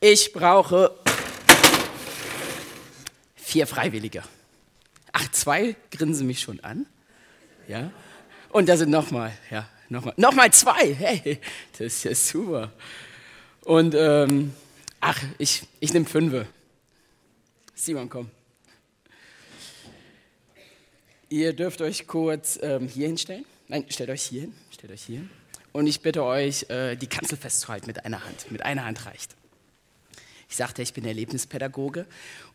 Ich brauche vier Freiwillige. Ach, zwei grinsen mich schon an. Ja. Und da sind nochmal, ja, nochmal, nochmal zwei. Hey, das ist ja super. Und, ähm, ach, ich, ich nehme fünfe. Simon, komm. Ihr dürft euch kurz ähm, hier hinstellen. Nein, stellt euch hier hin. Stellt euch hier hin. Und ich bitte euch, äh, die Kanzel festzuhalten mit einer Hand. Mit einer Hand reicht. Ich sagte, ich bin Erlebnispädagoge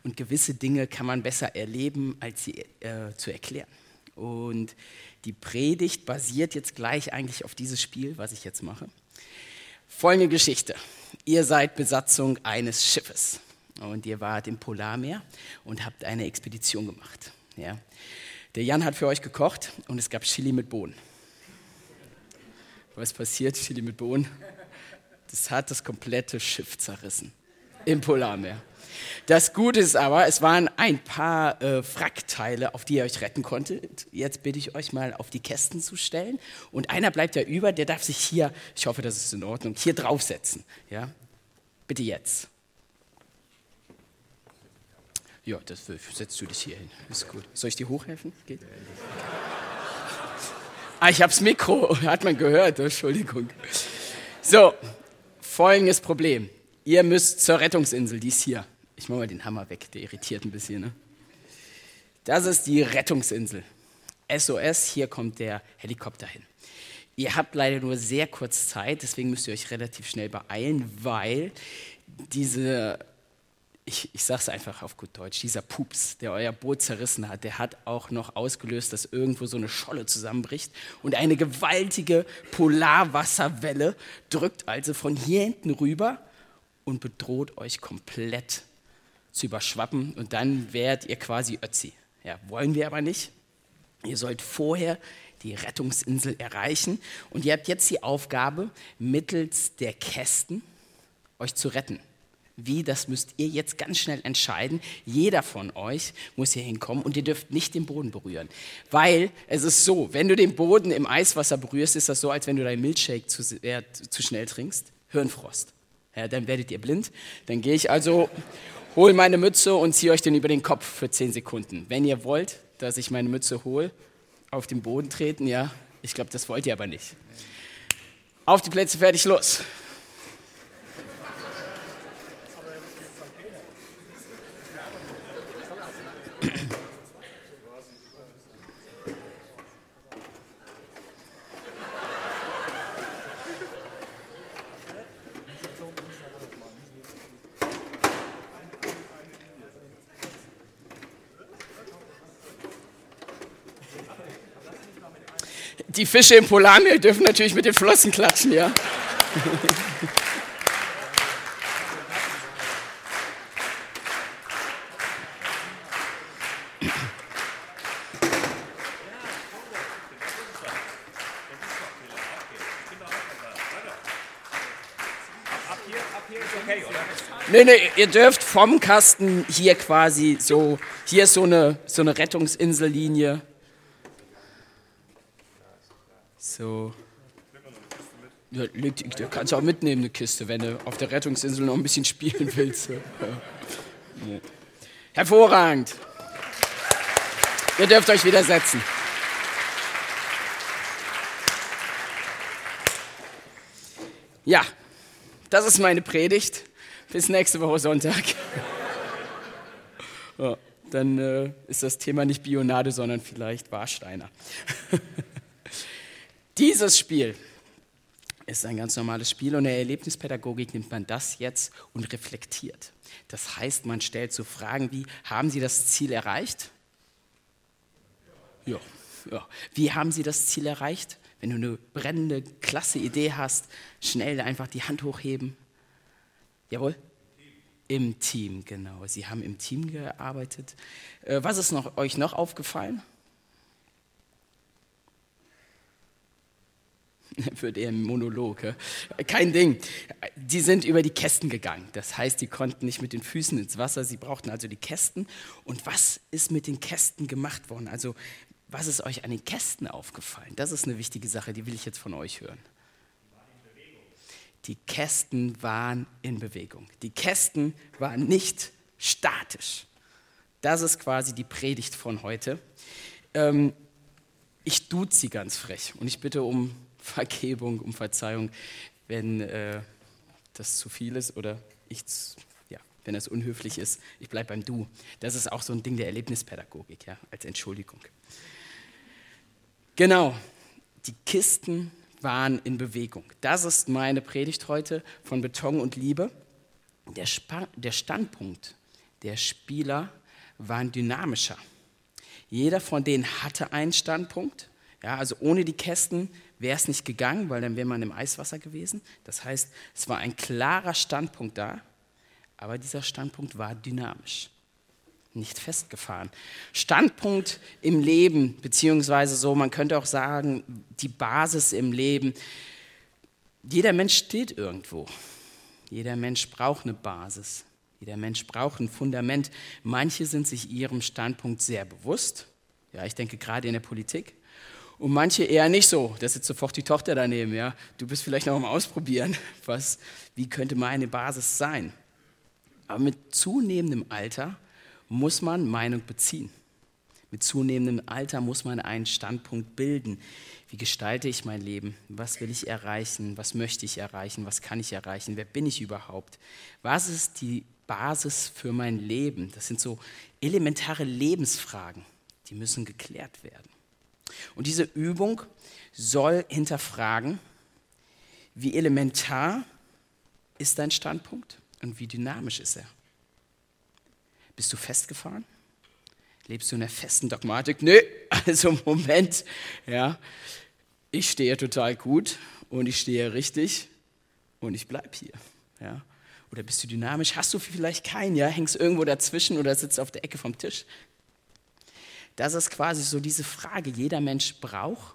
und gewisse Dinge kann man besser erleben, als sie äh, zu erklären. Und die Predigt basiert jetzt gleich eigentlich auf dieses Spiel, was ich jetzt mache. Folgende Geschichte. Ihr seid Besatzung eines Schiffes und ihr wart im Polarmeer und habt eine Expedition gemacht. Ja. Der Jan hat für euch gekocht und es gab Chili mit Bohnen. Was passiert? Chili mit Bohnen? Das hat das komplette Schiff zerrissen im Polarmeer. Das Gute ist aber, es waren ein paar äh, Wrackteile, auf die ihr euch retten konntet. Jetzt bitte ich euch mal auf die Kästen zu stellen. Und einer bleibt ja über, der darf sich hier, ich hoffe, das ist in Ordnung, hier draufsetzen. Ja? Bitte jetzt. Ja, das setzt du dich hier hin. Ist gut. Soll ich dir hochhelfen? Geht? Ah, ich hab's Mikro, hat man gehört, Entschuldigung. So, folgendes Problem. Ihr müsst zur Rettungsinsel, die ist hier. Ich mache mal den Hammer weg, der irritiert ein bisschen. Ne? Das ist die Rettungsinsel. SOS, hier kommt der Helikopter hin. Ihr habt leider nur sehr kurz Zeit, deswegen müsst ihr euch relativ schnell beeilen, weil diese, ich, ich sage es einfach auf gut Deutsch, dieser Pups, der euer Boot zerrissen hat, der hat auch noch ausgelöst, dass irgendwo so eine Scholle zusammenbricht und eine gewaltige Polarwasserwelle drückt also von hier hinten rüber und bedroht euch komplett zu überschwappen und dann werdet ihr quasi Ötzi. Ja, wollen wir aber nicht. Ihr sollt vorher die Rettungsinsel erreichen und ihr habt jetzt die Aufgabe, mittels der Kästen euch zu retten. Wie, das müsst ihr jetzt ganz schnell entscheiden. Jeder von euch muss hier hinkommen und ihr dürft nicht den Boden berühren. Weil es ist so, wenn du den Boden im Eiswasser berührst, ist das so, als wenn du deinen Milchshake zu, äh, zu schnell trinkst. Hirnfrost. Ja, dann werdet ihr blind. Dann gehe ich also hole meine Mütze und ziehe euch den über den Kopf für 10 Sekunden. Wenn ihr wollt, dass ich meine Mütze hole, auf den Boden treten, ja, ich glaube, das wollt ihr aber nicht. Auf die Plätze, fertig, los. Die Fische im Polarmeer dürfen natürlich mit den Flossen klatschen, ja. Nee, nee, ihr dürft vom Kasten hier quasi so, hier ist so eine, so eine Rettungsinsellinie. So. Ja, du kannst auch mitnehmen, eine Kiste, wenn du auf der Rettungsinsel noch ein bisschen spielen willst. Ja. Hervorragend. Ihr dürft euch wieder setzen. Ja, das ist meine Predigt. Bis nächste Woche Sonntag. Ja, dann äh, ist das Thema nicht Bionade, sondern vielleicht Warsteiner. Dieses Spiel ist ein ganz normales Spiel und in der Erlebnispädagogik nimmt man das jetzt und reflektiert. Das heißt, man stellt so Fragen wie, haben Sie das Ziel erreicht? Ja, ja. Wie haben Sie das Ziel erreicht? Wenn du eine brennende, klasse Idee hast, schnell einfach die Hand hochheben. Jawohl? Im Team, genau. Sie haben im Team gearbeitet. Äh, was ist noch, euch noch aufgefallen? für den Monolog. Kein Ding. Die sind über die Kästen gegangen. Das heißt, die konnten nicht mit den Füßen ins Wasser, sie brauchten also die Kästen. Und was ist mit den Kästen gemacht worden? Also, was ist euch an den Kästen aufgefallen? Das ist eine wichtige Sache, die will ich jetzt von euch hören. Die Kästen waren in Bewegung. Die Kästen waren nicht statisch. Das ist quasi die Predigt von heute. Ähm, ich duze sie ganz frech und ich bitte um Vergebung, um Verzeihung, wenn äh, das zu viel ist oder ich, ja, wenn das unhöflich ist. Ich bleibe beim Du. Das ist auch so ein Ding der Erlebnispädagogik, ja, als Entschuldigung. Genau, die Kisten waren in Bewegung. Das ist meine Predigt heute von Beton und Liebe. Der, Sp der Standpunkt der Spieler war dynamischer. Jeder von denen hatte einen Standpunkt. Ja, also ohne die Kästen wäre es nicht gegangen, weil dann wäre man im Eiswasser gewesen. Das heißt, es war ein klarer Standpunkt da, aber dieser Standpunkt war dynamisch, nicht festgefahren. Standpunkt im Leben, beziehungsweise so, man könnte auch sagen, die Basis im Leben. Jeder Mensch steht irgendwo. Jeder Mensch braucht eine Basis. Jeder Mensch braucht ein Fundament. Manche sind sich ihrem Standpunkt sehr bewusst. Ja, ich denke gerade in der Politik. Und manche eher nicht so. Da sitzt sofort die Tochter daneben. Ja, du bist vielleicht noch am Ausprobieren. Was, wie könnte meine Basis sein? Aber mit zunehmendem Alter muss man Meinung beziehen. Mit zunehmendem Alter muss man einen Standpunkt bilden. Wie gestalte ich mein Leben? Was will ich erreichen? Was möchte ich erreichen? Was kann ich erreichen? Wer bin ich überhaupt? Was ist die Basis für mein Leben. Das sind so elementare Lebensfragen, die müssen geklärt werden. Und diese Übung soll hinterfragen, wie elementar ist dein Standpunkt und wie dynamisch ist er. Bist du festgefahren? Lebst du in der festen Dogmatik? Nö, also Moment, ja, ich stehe total gut und ich stehe richtig und ich bleibe hier. Ja. Oder bist du dynamisch? Hast du vielleicht keinen? Ja? Hängst irgendwo dazwischen oder sitzt auf der Ecke vom Tisch? Das ist quasi so diese Frage. Jeder Mensch braucht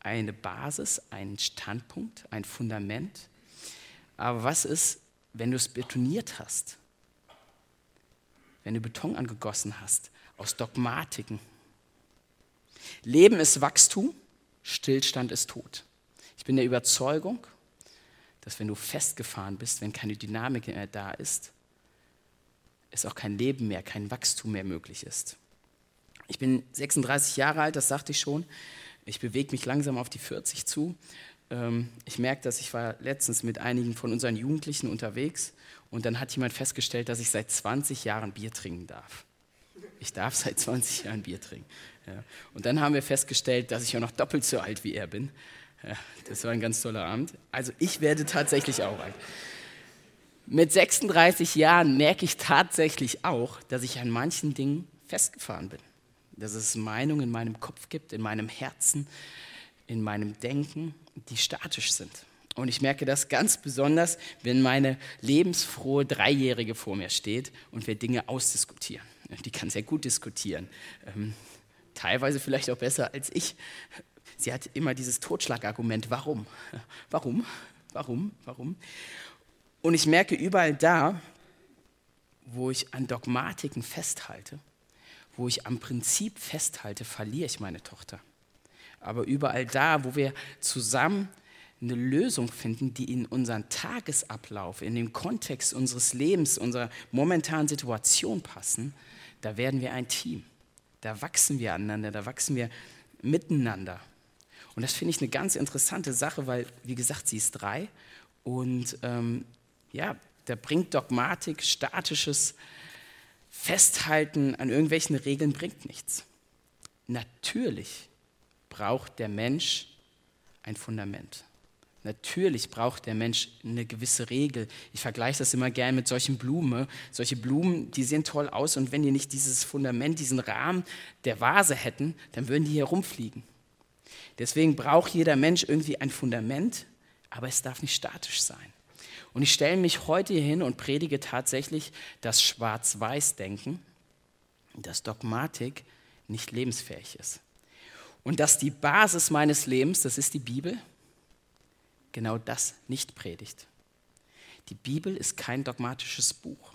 eine Basis, einen Standpunkt, ein Fundament. Aber was ist, wenn du es betoniert hast? Wenn du Beton angegossen hast aus Dogmatiken? Leben ist Wachstum, Stillstand ist Tod. Ich bin der Überzeugung, dass wenn du festgefahren bist, wenn keine Dynamik mehr da ist, es auch kein Leben mehr, kein Wachstum mehr möglich ist. Ich bin 36 Jahre alt, das sagte ich schon. Ich bewege mich langsam auf die 40 zu. Ähm, ich merke, dass ich war letztens mit einigen von unseren Jugendlichen unterwegs und dann hat jemand festgestellt, dass ich seit 20 Jahren Bier trinken darf. Ich darf seit 20 Jahren Bier trinken. Ja. Und dann haben wir festgestellt, dass ich auch noch doppelt so alt wie er bin. Ja, das war ein ganz toller Abend. Also ich werde tatsächlich auch alt. Mit 36 Jahren merke ich tatsächlich auch, dass ich an manchen Dingen festgefahren bin. Dass es Meinungen in meinem Kopf gibt, in meinem Herzen, in meinem Denken, die statisch sind. Und ich merke das ganz besonders, wenn meine lebensfrohe Dreijährige vor mir steht und wir Dinge ausdiskutieren. Die kann sehr gut diskutieren. Ähm, teilweise vielleicht auch besser als ich. Sie hat immer dieses Totschlagargument, warum? Warum? Warum? Warum? Und ich merke überall da, wo ich an Dogmatiken festhalte, wo ich am Prinzip festhalte, verliere ich meine Tochter. Aber überall da, wo wir zusammen eine Lösung finden, die in unseren Tagesablauf, in den Kontext unseres Lebens, unserer momentanen Situation passen, da werden wir ein Team. Da wachsen wir aneinander, da wachsen wir miteinander. Und das finde ich eine ganz interessante Sache, weil, wie gesagt, sie ist drei. Und ähm, ja, da bringt Dogmatik, statisches Festhalten an irgendwelchen Regeln bringt nichts. Natürlich braucht der Mensch ein Fundament. Natürlich braucht der Mensch eine gewisse Regel. Ich vergleiche das immer gerne mit solchen Blumen. Solche Blumen, die sehen toll aus und wenn die nicht dieses Fundament, diesen Rahmen der Vase hätten, dann würden die hier rumfliegen. Deswegen braucht jeder Mensch irgendwie ein Fundament, aber es darf nicht statisch sein. Und ich stelle mich heute hier hin und predige tatsächlich das Schwarz-Weiß-Denken, dass Dogmatik nicht lebensfähig ist. Und dass die Basis meines Lebens, das ist die Bibel, genau das nicht predigt. Die Bibel ist kein dogmatisches Buch.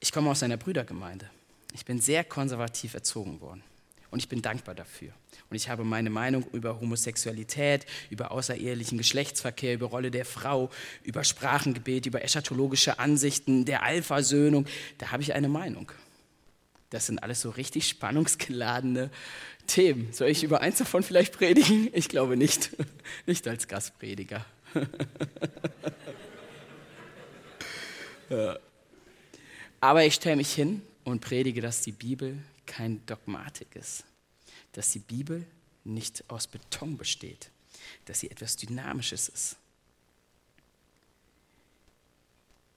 Ich komme aus einer Brüdergemeinde. Ich bin sehr konservativ erzogen worden. Und ich bin dankbar dafür. Und ich habe meine Meinung über Homosexualität, über außerehelichen Geschlechtsverkehr, über Rolle der Frau, über Sprachengebet, über eschatologische Ansichten, der Alpha-Söhnung. Da habe ich eine Meinung. Das sind alles so richtig spannungsgeladene Themen. Soll ich über eins davon vielleicht predigen? Ich glaube nicht. Nicht als Gastprediger. Aber ich stelle mich hin und predige, dass die Bibel kein Dogmatik ist, dass die Bibel nicht aus Beton besteht, dass sie etwas Dynamisches ist.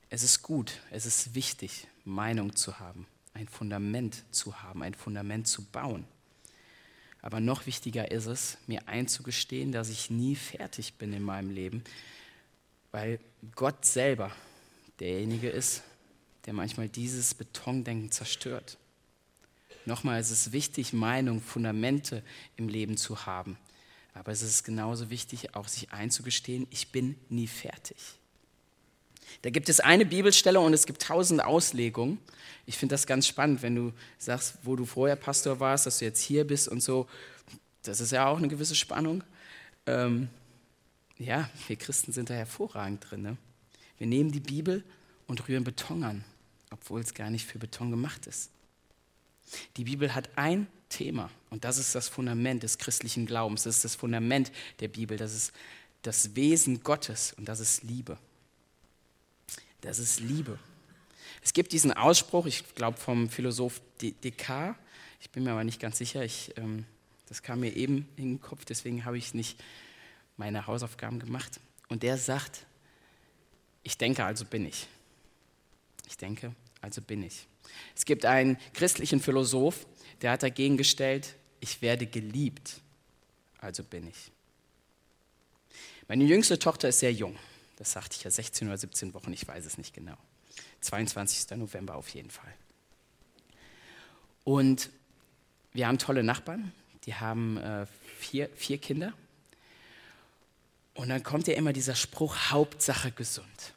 Es ist gut, es ist wichtig, Meinung zu haben, ein Fundament zu haben, ein Fundament zu bauen. Aber noch wichtiger ist es, mir einzugestehen, dass ich nie fertig bin in meinem Leben, weil Gott selber derjenige ist, der manchmal dieses Betondenken zerstört. Nochmal, es ist wichtig, Meinung, Fundamente im Leben zu haben. Aber es ist genauso wichtig, auch sich einzugestehen, ich bin nie fertig. Da gibt es eine Bibelstelle und es gibt tausend Auslegungen. Ich finde das ganz spannend, wenn du sagst, wo du vorher Pastor warst, dass du jetzt hier bist und so. Das ist ja auch eine gewisse Spannung. Ähm, ja, wir Christen sind da hervorragend drin. Ne? Wir nehmen die Bibel und rühren Beton an, obwohl es gar nicht für Beton gemacht ist. Die Bibel hat ein Thema und das ist das Fundament des christlichen Glaubens, das ist das Fundament der Bibel, das ist das Wesen Gottes und das ist Liebe. Das ist Liebe. Es gibt diesen Ausspruch, ich glaube vom Philosoph Descartes, ich bin mir aber nicht ganz sicher, ich, ähm, das kam mir eben in den Kopf, deswegen habe ich nicht meine Hausaufgaben gemacht. Und der sagt, ich denke, also bin ich. Ich denke, also bin ich. Es gibt einen christlichen Philosoph, der hat dagegen gestellt, ich werde geliebt, also bin ich. Meine jüngste Tochter ist sehr jung. Das sagte ich ja 16 oder 17 Wochen, ich weiß es nicht genau. 22. November auf jeden Fall. Und wir haben tolle Nachbarn, die haben äh, vier, vier Kinder. Und dann kommt ja immer dieser Spruch, Hauptsache gesund.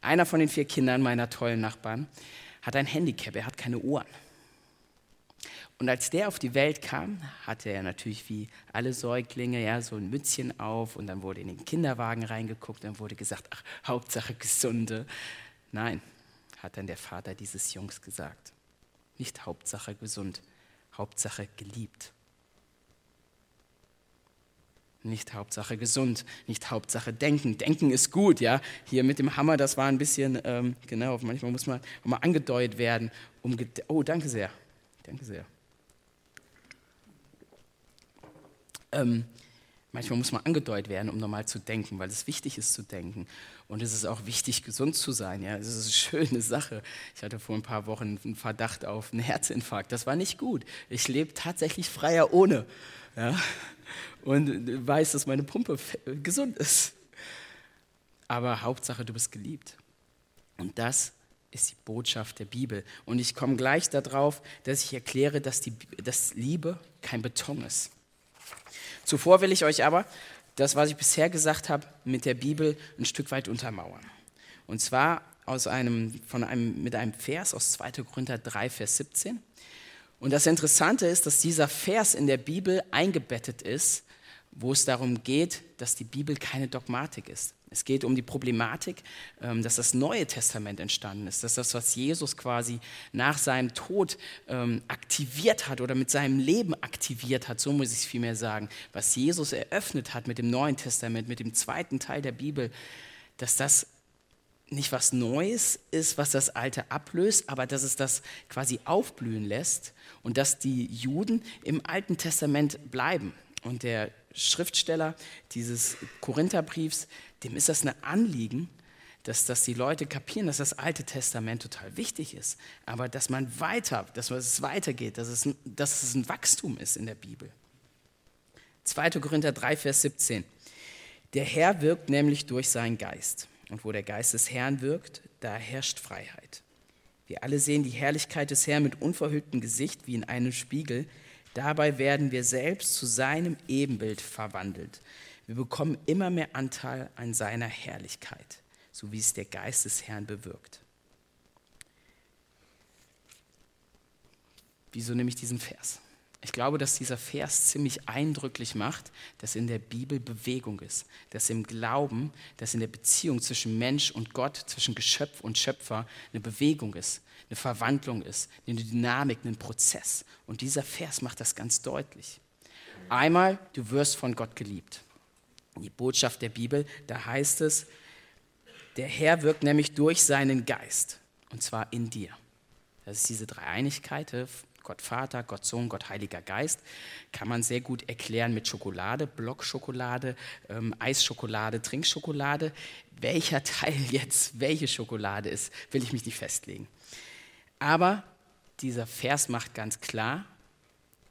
Einer von den vier Kindern meiner tollen Nachbarn hat ein Handicap, er hat keine Ohren. Und als der auf die Welt kam, hatte er natürlich wie alle Säuglinge ja so ein Mützchen auf und dann wurde in den Kinderwagen reingeguckt und wurde gesagt, ach, Hauptsache gesunde. Nein, hat dann der Vater dieses Jungs gesagt. Nicht Hauptsache gesund, Hauptsache geliebt. Nicht Hauptsache gesund, nicht Hauptsache denken. Denken ist gut, ja. Hier mit dem Hammer, das war ein bisschen, ähm, genau, manchmal muss man mal angedeutet werden. Um oh, danke sehr. Danke sehr. Ähm, manchmal muss man angedeutet werden, um normal zu denken, weil es wichtig ist zu denken. Und es ist auch wichtig, gesund zu sein. Ja, es ist eine schöne Sache. Ich hatte vor ein paar Wochen einen Verdacht auf einen Herzinfarkt. Das war nicht gut. Ich lebe tatsächlich freier ohne. Ja? Und weiß, dass meine Pumpe gesund ist. Aber Hauptsache, du bist geliebt. Und das ist die Botschaft der Bibel. Und ich komme gleich darauf, dass ich erkläre, dass, die, dass Liebe kein Beton ist. Zuvor will ich euch aber das, was ich bisher gesagt habe, mit der Bibel ein Stück weit untermauern. Und zwar aus einem, von einem, mit einem Vers aus 2. Korinther 3, Vers 17. Und das Interessante ist, dass dieser Vers in der Bibel eingebettet ist, wo es darum geht, dass die Bibel keine Dogmatik ist. Es geht um die Problematik, ähm, dass das Neue Testament entstanden ist, dass das, was Jesus quasi nach seinem Tod ähm, aktiviert hat oder mit seinem Leben aktiviert hat, so muss ich es vielmehr sagen, was Jesus eröffnet hat mit dem Neuen Testament, mit dem zweiten Teil der Bibel, dass das nicht was Neues ist, was das Alte ablöst, aber dass es das quasi aufblühen lässt und dass die Juden im Alten Testament bleiben. Und der Schriftsteller dieses Korintherbriefs, dem ist das ein Anliegen, dass, dass die Leute kapieren, dass das Alte Testament total wichtig ist, aber dass man weiter, dass es weitergeht, dass es, dass es ein Wachstum ist in der Bibel. 2. Korinther 3, Vers 17. Der Herr wirkt nämlich durch seinen Geist. Und wo der Geist des Herrn wirkt, da herrscht Freiheit. Wir alle sehen die Herrlichkeit des Herrn mit unverhülltem Gesicht wie in einem Spiegel. Dabei werden wir selbst zu seinem Ebenbild verwandelt. Wir bekommen immer mehr Anteil an seiner Herrlichkeit, so wie es der Geist des Herrn bewirkt. Wieso nehme ich diesen Vers? Ich glaube, dass dieser Vers ziemlich eindrücklich macht, dass in der Bibel Bewegung ist, dass im Glauben, dass in der Beziehung zwischen Mensch und Gott, zwischen Geschöpf und Schöpfer eine Bewegung ist, eine Verwandlung ist, eine Dynamik, ein Prozess. Und dieser Vers macht das ganz deutlich. Einmal, du wirst von Gott geliebt. Die Botschaft der Bibel, da heißt es, der Herr wirkt nämlich durch seinen Geist, und zwar in dir. Das ist diese Dreieinigkeit, Gott Vater, Gott Sohn, Gott Heiliger Geist, kann man sehr gut erklären mit Schokolade, Blockschokolade, ähm, Eisschokolade, Trinkschokolade. Welcher Teil jetzt welche Schokolade ist, will ich mich nicht festlegen. Aber dieser Vers macht ganz klar,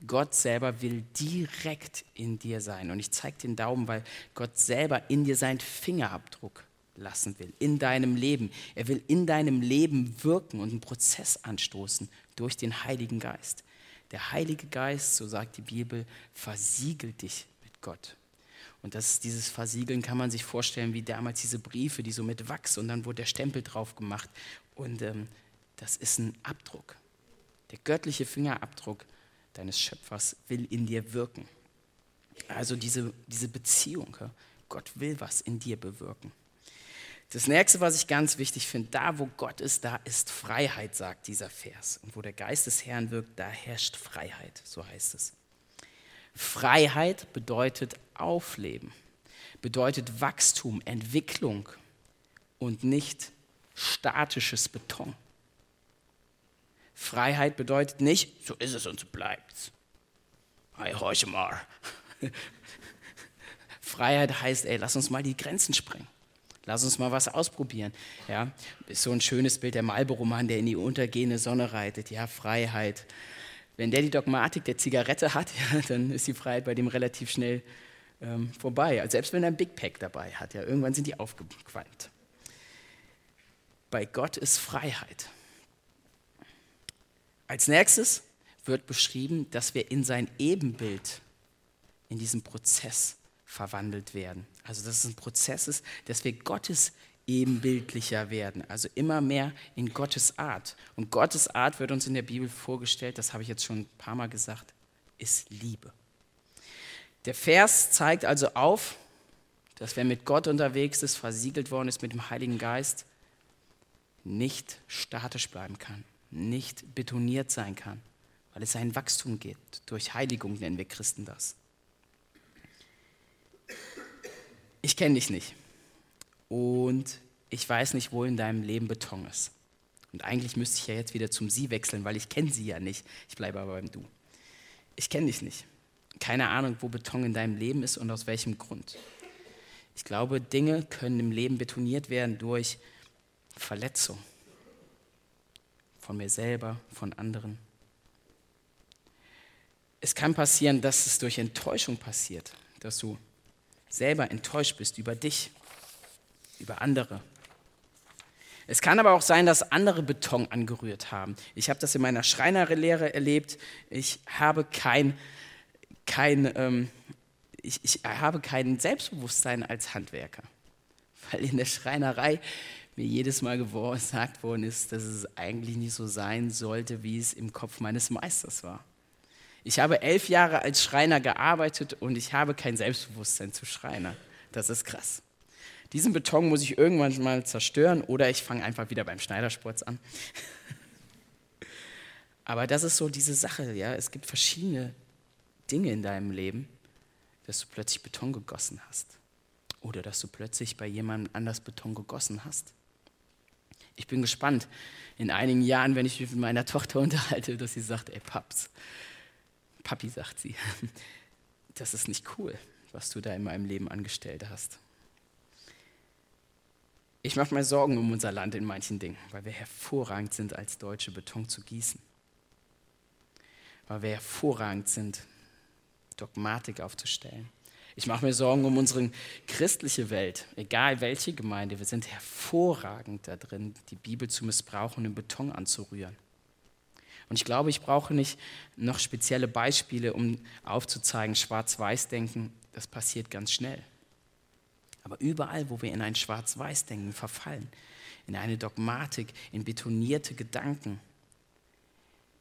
Gott selber will direkt in dir sein. Und ich zeige den Daumen, weil Gott selber in dir seinen Fingerabdruck lassen will, in deinem Leben. Er will in deinem Leben wirken und einen Prozess anstoßen durch den Heiligen Geist. Der Heilige Geist, so sagt die Bibel, versiegelt dich mit Gott. Und das, dieses Versiegeln kann man sich vorstellen wie damals diese Briefe, die so mit Wachs und dann wurde der Stempel drauf gemacht. Und ähm, das ist ein Abdruck. Der göttliche Fingerabdruck deines Schöpfers will in dir wirken. Also diese, diese Beziehung, Gott will was in dir bewirken. Das nächste, was ich ganz wichtig finde, da wo Gott ist, da ist Freiheit, sagt dieser Vers. Und wo der Geist des Herrn wirkt, da herrscht Freiheit, so heißt es. Freiheit bedeutet Aufleben, bedeutet Wachstum, Entwicklung und nicht statisches Beton. Freiheit bedeutet nicht, so ist es und so bleibt's. Hey, horche mal. Freiheit heißt, ey, lass uns mal die Grenzen sprengen. Lass uns mal was ausprobieren. Ja, ist so ein schönes Bild der Marlboro-Mann, der in die untergehende Sonne reitet. Ja, Freiheit. Wenn der die Dogmatik der Zigarette hat, ja, dann ist die Freiheit bei dem relativ schnell ähm, vorbei. Also selbst wenn er ein Big Pack dabei hat, ja, irgendwann sind die aufgequalmt. Bei Gott ist Freiheit. Als nächstes wird beschrieben, dass wir in sein Ebenbild in diesem Prozess verwandelt werden. Also dass es ein Prozess ist, dass wir Gottes ebenbildlicher werden, also immer mehr in Gottes Art. Und Gottes Art wird uns in der Bibel vorgestellt, das habe ich jetzt schon ein paar Mal gesagt, ist Liebe. Der Vers zeigt also auf, dass wer mit Gott unterwegs ist, versiegelt worden ist mit dem Heiligen Geist, nicht statisch bleiben kann, nicht betoniert sein kann, weil es ein Wachstum gibt. Durch Heiligung nennen wir Christen das. ich kenne dich nicht. Und ich weiß nicht, wo in deinem Leben Beton ist. Und eigentlich müsste ich ja jetzt wieder zum Sie wechseln, weil ich kenne Sie ja nicht. Ich bleibe aber beim Du. Ich kenne dich nicht. Keine Ahnung, wo Beton in deinem Leben ist und aus welchem Grund. Ich glaube, Dinge können im Leben betoniert werden durch Verletzung. Von mir selber, von anderen. Es kann passieren, dass es durch Enttäuschung passiert, dass du selber enttäuscht bist über dich, über andere. Es kann aber auch sein, dass andere Beton angerührt haben. Ich habe das in meiner Schreinerlehre erlebt. Ich habe kein, kein, ähm, ich, ich habe kein Selbstbewusstsein als Handwerker, weil in der Schreinerei mir jedes Mal gesagt worden ist, dass es eigentlich nicht so sein sollte, wie es im Kopf meines Meisters war. Ich habe elf Jahre als Schreiner gearbeitet und ich habe kein Selbstbewusstsein zu Schreiner. Das ist krass. Diesen Beton muss ich irgendwann mal zerstören oder ich fange einfach wieder beim Schneidersport an. Aber das ist so diese Sache, ja. Es gibt verschiedene Dinge in deinem Leben, dass du plötzlich Beton gegossen hast. Oder dass du plötzlich bei jemandem anders Beton gegossen hast. Ich bin gespannt, in einigen Jahren, wenn ich mich mit meiner Tochter unterhalte, dass sie sagt, ey Paps, Papi, sagt sie, das ist nicht cool, was du da in meinem Leben angestellt hast. Ich mache mir Sorgen um unser Land in manchen Dingen, weil wir hervorragend sind, als Deutsche Beton zu gießen. Weil wir hervorragend sind, Dogmatik aufzustellen. Ich mache mir Sorgen um unsere christliche Welt, egal welche Gemeinde. Wir sind hervorragend da drin, die Bibel zu missbrauchen und den Beton anzurühren. Und ich glaube, ich brauche nicht noch spezielle Beispiele, um aufzuzeigen, Schwarz-Weiß-Denken, das passiert ganz schnell. Aber überall, wo wir in ein Schwarz-Weiß-Denken verfallen, in eine Dogmatik, in betonierte Gedanken,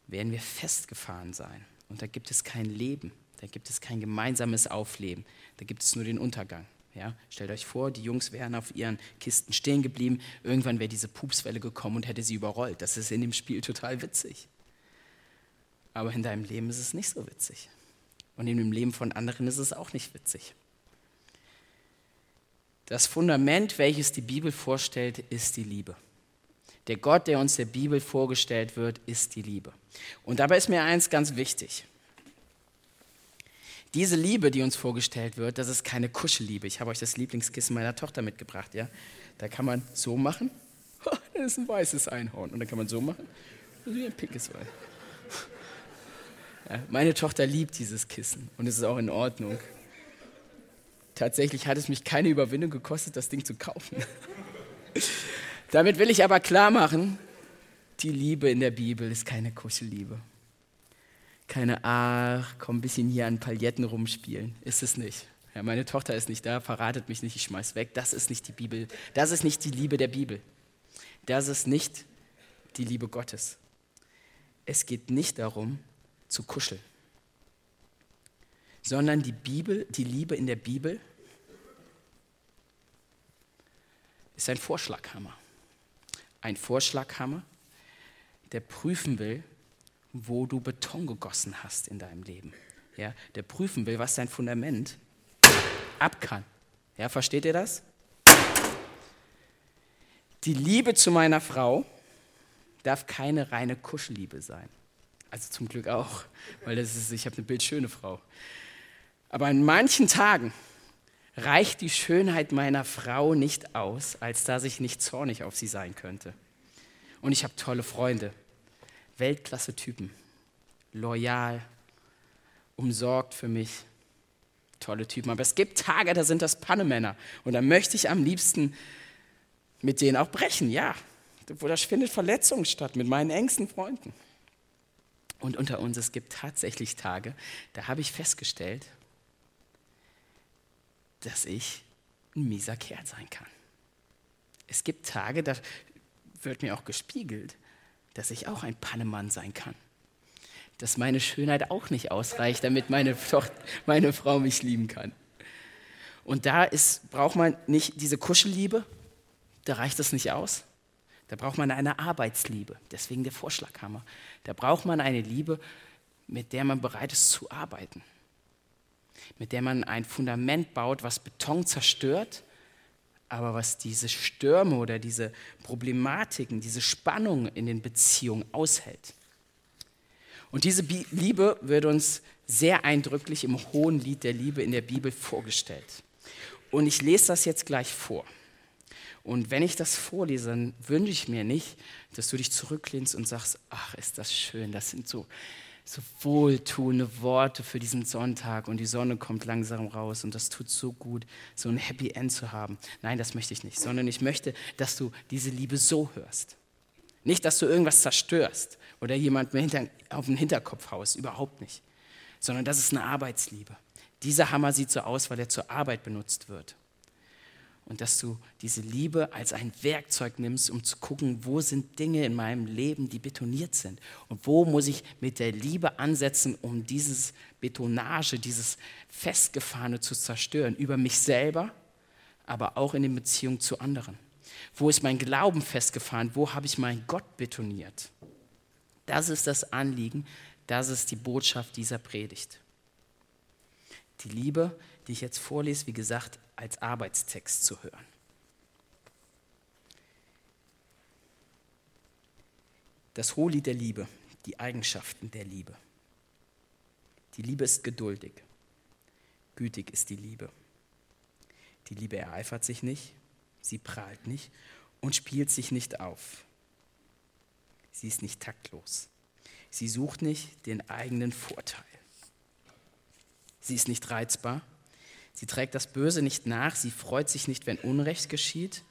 werden wir festgefahren sein. Und da gibt es kein Leben, da gibt es kein gemeinsames Aufleben, da gibt es nur den Untergang. Ja, stellt euch vor, die Jungs wären auf ihren Kisten stehen geblieben. Irgendwann wäre diese Pupswelle gekommen und hätte sie überrollt. Das ist in dem Spiel total witzig. Aber in deinem Leben ist es nicht so witzig. Und in dem Leben von anderen ist es auch nicht witzig. Das Fundament, welches die Bibel vorstellt, ist die Liebe. Der Gott, der uns der Bibel vorgestellt wird, ist die Liebe. Und dabei ist mir eins ganz wichtig. Diese Liebe, die uns vorgestellt wird, das ist keine Kuschelliebe. Ich habe euch das Lieblingskissen meiner Tochter mitgebracht. Ja? Da kann man so machen, das ist ein weißes Einhorn. Und dann kann man so machen, das ist wie ein pinkes Weiß. Ja, meine Tochter liebt dieses Kissen und es ist auch in Ordnung. Tatsächlich hat es mich keine Überwindung gekostet, das Ding zu kaufen. Damit will ich aber klar machen, die Liebe in der Bibel ist keine Kuschelliebe. Keine, ach, komm ein bisschen hier an Pailletten rumspielen. Ist es nicht. Ja, meine Tochter ist nicht da, verratet mich nicht, ich schmeiß weg. Das ist nicht die Bibel. Das ist nicht die Liebe der Bibel. Das ist nicht die Liebe Gottes. Es geht nicht darum, zu kuscheln sondern die Bibel, die Liebe in der Bibel ist ein Vorschlaghammer. Ein Vorschlaghammer, der prüfen will, wo du Beton gegossen hast in deinem Leben. Ja, der prüfen will, was dein Fundament ab kann. Ja, versteht ihr das? Die Liebe zu meiner Frau darf keine reine Kuschelliebe sein. Also zum Glück auch, weil das ist, ich habe eine bildschöne Frau. Aber an manchen Tagen reicht die Schönheit meiner Frau nicht aus, als dass ich nicht zornig auf sie sein könnte. Und ich habe tolle Freunde, Weltklasse-Typen, loyal, umsorgt für mich, tolle Typen. Aber es gibt Tage, da sind das Pannemänner. Und da möchte ich am liebsten mit denen auch brechen, ja. Wo da findet Verletzung statt mit meinen engsten Freunden. Und unter uns, es gibt tatsächlich Tage, da habe ich festgestellt, dass ich ein mieser Kerl sein kann. Es gibt Tage, da wird mir auch gespiegelt, dass ich auch ein Pannemann sein kann. Dass meine Schönheit auch nicht ausreicht, damit meine, Tochter, meine Frau mich lieben kann. Und da ist, braucht man nicht diese Kuschelliebe, da reicht das nicht aus. Da braucht man eine Arbeitsliebe, deswegen der Vorschlaghammer. Da braucht man eine Liebe, mit der man bereit ist zu arbeiten mit der man ein Fundament baut, was Beton zerstört, aber was diese Stürme oder diese Problematiken, diese Spannung in den Beziehungen aushält. Und diese Liebe wird uns sehr eindrücklich im hohen Lied der Liebe in der Bibel vorgestellt. Und ich lese das jetzt gleich vor. Und wenn ich das vorlese, dann wünsche ich mir nicht, dass du dich zurücklehnst und sagst, ach, ist das schön, das sind so so wohltuende Worte für diesen Sonntag und die Sonne kommt langsam raus und das tut so gut, so ein Happy End zu haben. Nein, das möchte ich nicht, sondern ich möchte, dass du diese Liebe so hörst. Nicht, dass du irgendwas zerstörst oder jemanden auf den Hinterkopf haust, überhaupt nicht, sondern das ist eine Arbeitsliebe. Dieser Hammer sieht so aus, weil er zur Arbeit benutzt wird und dass du diese Liebe als ein Werkzeug nimmst, um zu gucken, wo sind Dinge in meinem Leben, die betoniert sind und wo muss ich mit der Liebe ansetzen, um dieses Betonage, dieses Festgefahrene zu zerstören, über mich selber, aber auch in den Beziehungen zu anderen. Wo ist mein Glauben festgefahren? Wo habe ich meinen Gott betoniert? Das ist das Anliegen, das ist die Botschaft dieser Predigt. Die Liebe, die ich jetzt vorlese, wie gesagt, als Arbeitstext zu hören. Das Hohelied der Liebe, die Eigenschaften der Liebe. Die Liebe ist geduldig. Gütig ist die Liebe. Die Liebe ereifert sich nicht, sie prahlt nicht und spielt sich nicht auf. Sie ist nicht taktlos. Sie sucht nicht den eigenen Vorteil. Sie ist nicht reizbar Sie trägt das Böse nicht nach, sie freut sich nicht, wenn Unrecht geschieht,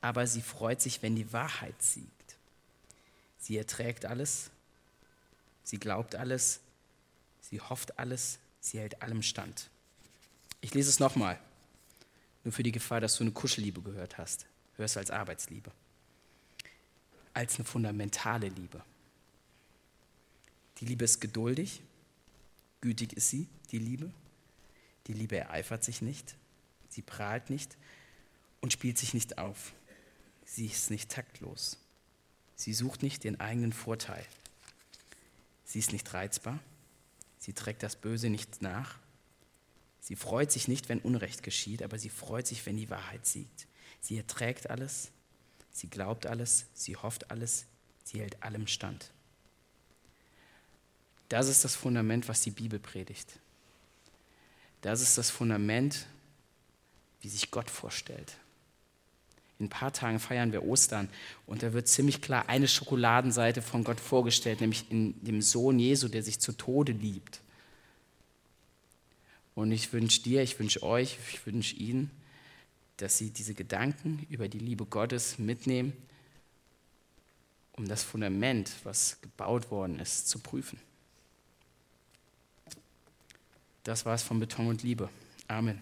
aber sie freut sich, wenn die Wahrheit siegt. Sie erträgt alles, sie glaubt alles, sie hofft alles, sie hält allem stand. Ich lese es nochmal, nur für die Gefahr, dass du eine Kuschelliebe gehört hast. Hör es als Arbeitsliebe, als eine fundamentale Liebe. Die Liebe ist geduldig, gütig ist sie, die Liebe. Die Liebe ereifert sich nicht, sie prahlt nicht und spielt sich nicht auf. Sie ist nicht taktlos. Sie sucht nicht den eigenen Vorteil. Sie ist nicht reizbar. Sie trägt das Böse nicht nach. Sie freut sich nicht, wenn Unrecht geschieht, aber sie freut sich, wenn die Wahrheit siegt. Sie erträgt alles, sie glaubt alles, sie hofft alles, sie hält allem stand. Das ist das Fundament, was die Bibel predigt. Das ist das Fundament, wie sich Gott vorstellt. In ein paar Tagen feiern wir Ostern und da wird ziemlich klar eine Schokoladenseite von Gott vorgestellt, nämlich in dem Sohn Jesu, der sich zu Tode liebt. Und ich wünsche dir, ich wünsche euch, ich wünsche Ihnen, dass Sie diese Gedanken über die Liebe Gottes mitnehmen, um das Fundament, was gebaut worden ist, zu prüfen. Das war es von Beton und Liebe. Amen.